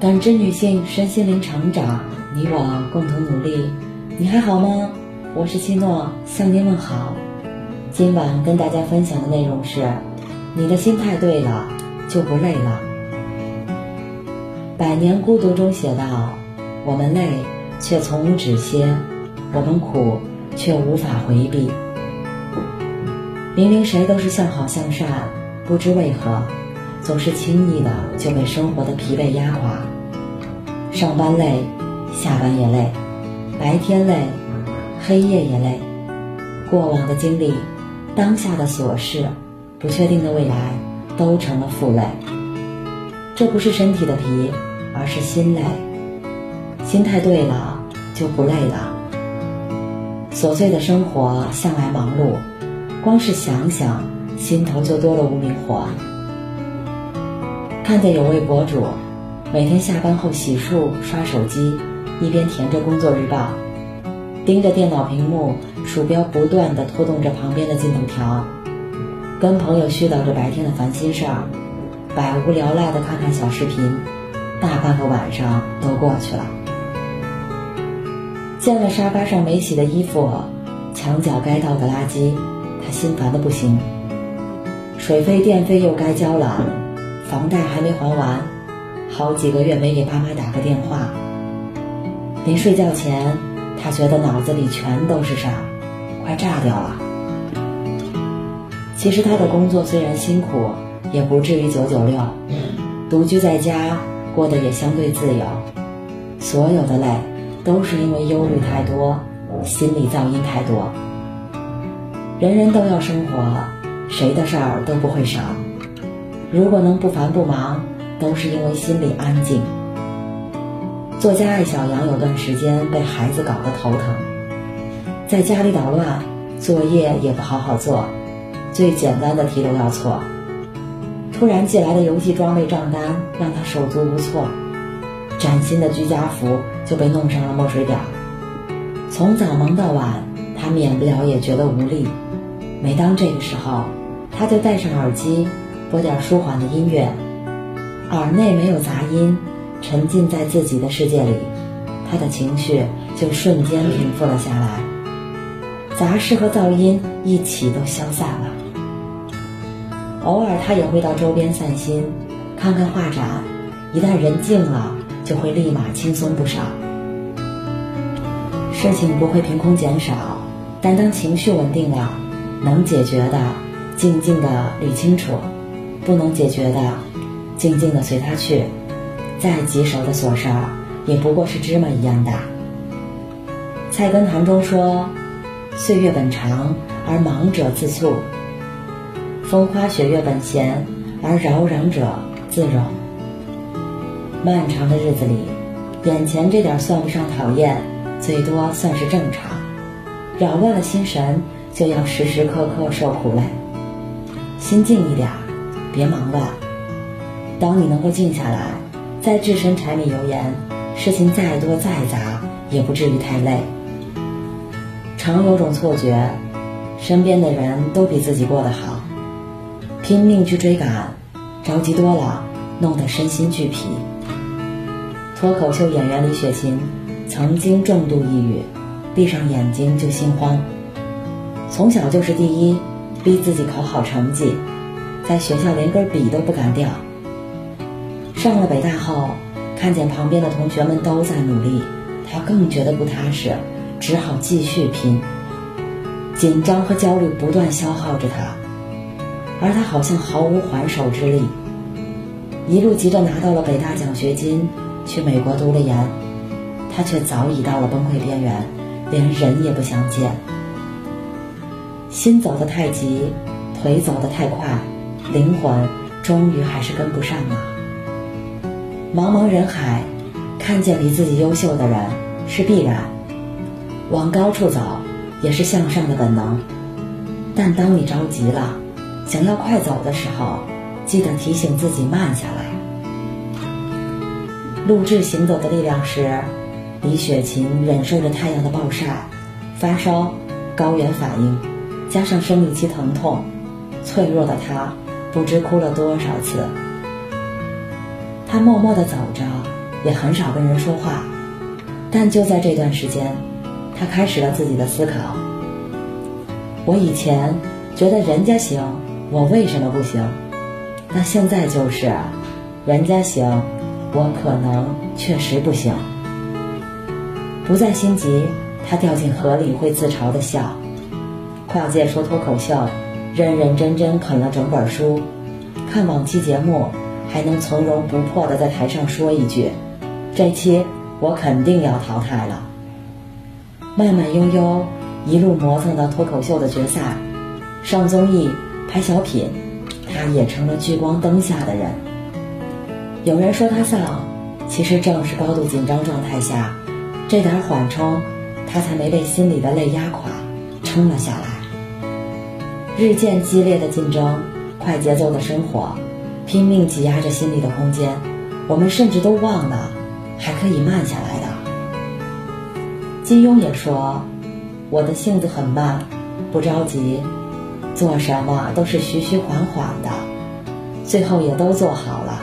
感知女性身心灵成长，你我共同努力。你还好吗？我是七诺，向您问好。今晚跟大家分享的内容是：你的心态对了，就不累了。《百年孤独》中写道：“我们累，却从无止歇；我们苦，却无法回避。明明谁都是向好向善，不知为何，总是轻易的就被生活的疲惫压垮。上班累，下班也累，白天累，黑夜也累。过往的经历，当下的琐事，不确定的未来，都成了负累。这不是身体的疲。”而是心累，心态对了就不累了。琐碎的生活向来忙碌，光是想想，心头就多了无名火。看见有位博主，每天下班后洗漱刷手机，一边填着工作日报，盯着电脑屏幕，鼠标不断的拖动着旁边的进度条，跟朋友絮叨着白天的烦心事儿，百无聊赖的看看小视频。大半个晚上都过去了，见了沙发上没洗的衣服，墙角该倒的垃圾，他心烦的不行。水费电费又该交了，房贷还没还完，好几个月没给爸妈打个电话。临睡觉前，他觉得脑子里全都是事儿，快炸掉了。其实他的工作虽然辛苦，也不至于九九六，独居在家。过得也相对自由，所有的累都是因为忧虑太多，心理噪音太多。人人都要生活，谁的事儿都不会少。如果能不烦不忙，都是因为心里安静。作家艾小阳有段时间被孩子搞得头疼，在家里捣乱，作业也不好好做，最简单的题都要错。突然寄来的游戏装备账单让他手足无措，崭新的居家服就被弄上了墨水表。从早忙到晚，他免不了也觉得无力。每当这个时候，他就戴上耳机，播点舒缓的音乐，耳内没有杂音，沉浸在自己的世界里，他的情绪就瞬间平复了下来，杂事和噪音一起都消散了。偶尔他也会到周边散心，看看画展。一旦人静了，就会立马轻松不少。事情不会凭空减少，但当情绪稳定了，能解决的静静的捋清楚，不能解决的静静的随他去。再棘手的琐事儿，也不过是芝麻一样大。菜根谭中说：“岁月本长，而忙者自促。”风花雪月本闲，而扰攘者自扰。漫长的日子里，眼前这点算不上讨厌，最多算是正常。扰乱了心神，就要时时刻刻受苦累。心静一点，别忙乱。当你能够静下来，再置身柴米油盐，事情再多再杂，也不至于太累。常有种错觉，身边的人都比自己过得好。拼命去追赶，着急多了，弄得身心俱疲。脱口秀演员李雪琴曾经重度抑郁，闭上眼睛就心慌。从小就是第一，逼自己考好成绩，在学校连根笔都不敢掉。上了北大后，看见旁边的同学们都在努力，他更觉得不踏实，只好继续拼。紧张和焦虑不断消耗着他。而他好像毫无还手之力，一路急着拿到了北大奖学金，去美国读了研，他却早已到了崩溃边缘，连人也不想见。心走得太急，腿走得太快，灵魂终于还是跟不上了。茫茫人海，看见比自己优秀的人是必然，往高处走也是向上的本能，但当你着急了。想要快走的时候，记得提醒自己慢下来。录制《行走的力量》时，李雪琴忍受着太阳的暴晒、发烧、高原反应，加上生理期疼痛，脆弱的她不知哭了多少次。他默默地走着，也很少跟人说话。但就在这段时间，他开始了自己的思考。我以前觉得人家行，我为什么不行？那现在就是，人家行，我可能确实不行。不再心急，他掉进河里会自嘲的笑。跨界说脱口秀，认认真真啃了整本书，看往期节目还能从容不迫的在台上说一句：“这期我肯定要淘汰了。”慢慢悠悠一路磨蹭到脱口秀的决赛，上综艺拍小品，他也成了聚光灯下的人。有人说他丧，其实正是高度紧张状态下，这点缓冲，他才没被心里的泪压垮，撑了下来。日渐激烈的竞争，快节奏的生活，拼命挤压着心里的空间，我们甚至都忘了还可以慢下来的。金庸也说：“我的性子很慢，不着急，做什么都是徐徐缓缓的，最后也都做好了。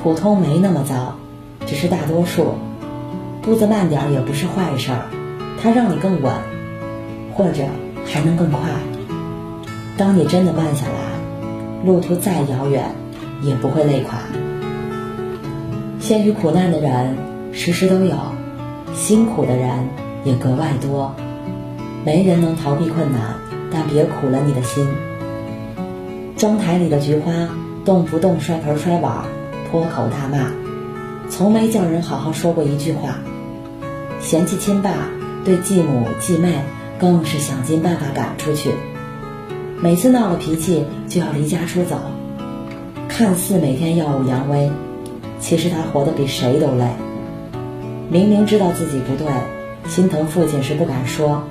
普通没那么糟，只是大多数。步子慢点也不是坏事儿，它让你更稳，或者还能更快。”当你真的慢下来，路途再遥远，也不会累垮。陷于苦难的人时时都有，辛苦的人也格外多。没人能逃避困难，但别苦了你的心。妆台里的菊花，动不动摔盆摔碗，破口大骂，从没叫人好好说过一句话。嫌弃亲爸，对继母继妹更是想尽办法赶出去。每次闹了脾气就要离家出走，看似每天耀武扬威，其实他活得比谁都累。明明知道自己不对，心疼父亲时不敢说，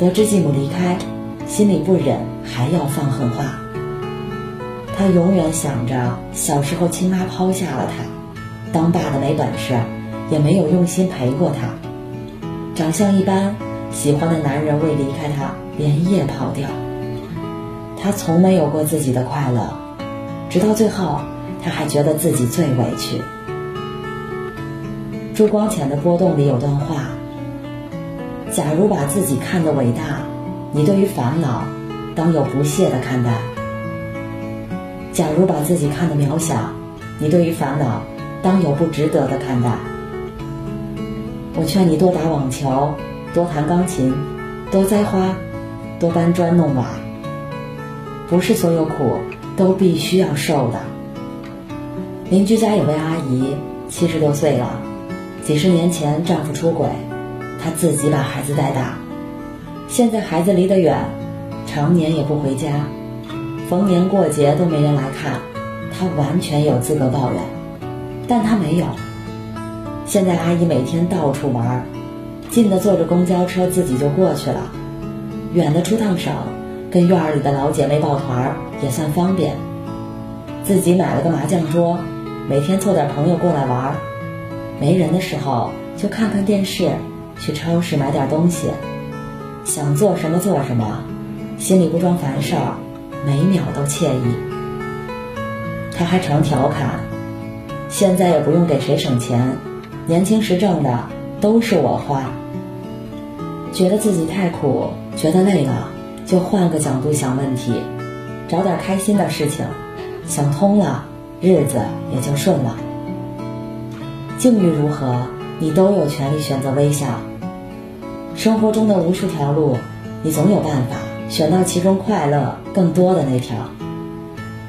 得知继母离开，心里不忍还要放狠话。他永远想着小时候亲妈抛下了他，当爸的没本事，也没有用心陪过他。长相一般，喜欢的男人为离开他连夜跑掉。他从没有过自己的快乐，直到最后，他还觉得自己最委屈。朱光潜的《波动》里有段话：“假如把自己看得伟大，你对于烦恼当有不屑的看待；假如把自己看得渺小，你对于烦恼当有不值得的看待。”我劝你多打网球，多弹钢琴，多栽花，多搬砖弄瓦。不是所有苦都必须要受的。邻居家有位阿姨，七十多岁了，几十年前丈夫出轨，她自己把孩子带大，现在孩子离得远，常年也不回家，逢年过节都没人来看，她完全有资格抱怨，但她没有。现在阿姨每天到处玩，近的坐着公交车自己就过去了，远的出趟省。跟院儿里的老姐妹抱团儿也算方便，自己买了个麻将桌，每天凑点朋友过来玩儿。没人的时候就看看电视，去超市买点东西，想做什么做什么，心里不装烦事儿，每秒都惬意。他还常调侃，现在也不用给谁省钱，年轻时挣的都是我花。觉得自己太苦，觉得累了。就换个角度想问题，找点开心的事情，想通了，日子也就顺了。境遇如何，你都有权利选择微笑。生活中的无数条路，你总有办法选到其中快乐更多的那条。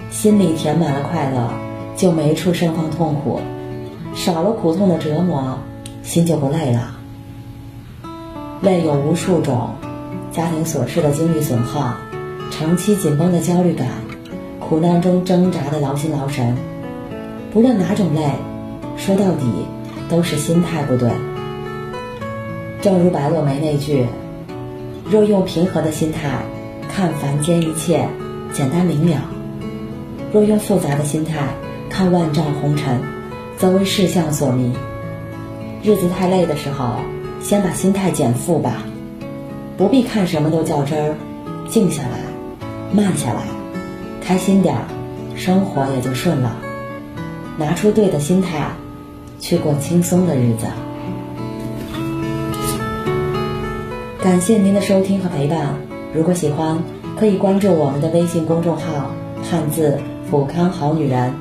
心里填满了快乐，就没处盛放痛苦；少了苦痛的折磨，心就不累了。累有无数种。家庭琐事的精力损耗，长期紧绷的焦虑感，苦难中挣扎的劳心劳神，不论哪种累，说到底都是心态不对。正如白落梅那句：“若用平和的心态看凡间一切，简单明了；若用复杂的心态看万丈红尘，则为世相所迷。”日子太累的时候，先把心态减负吧。不必看什么都较真儿，静下来，慢下来，开心点儿，生活也就顺了。拿出对的心态，去过轻松的日子。感谢您的收听和陪伴。如果喜欢，可以关注我们的微信公众号“汉字普康好女人”，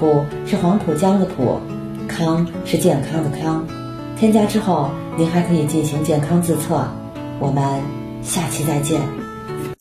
普是黄浦江的浦，康是健康的康。添加之后，您还可以进行健康自测。我们下期再见。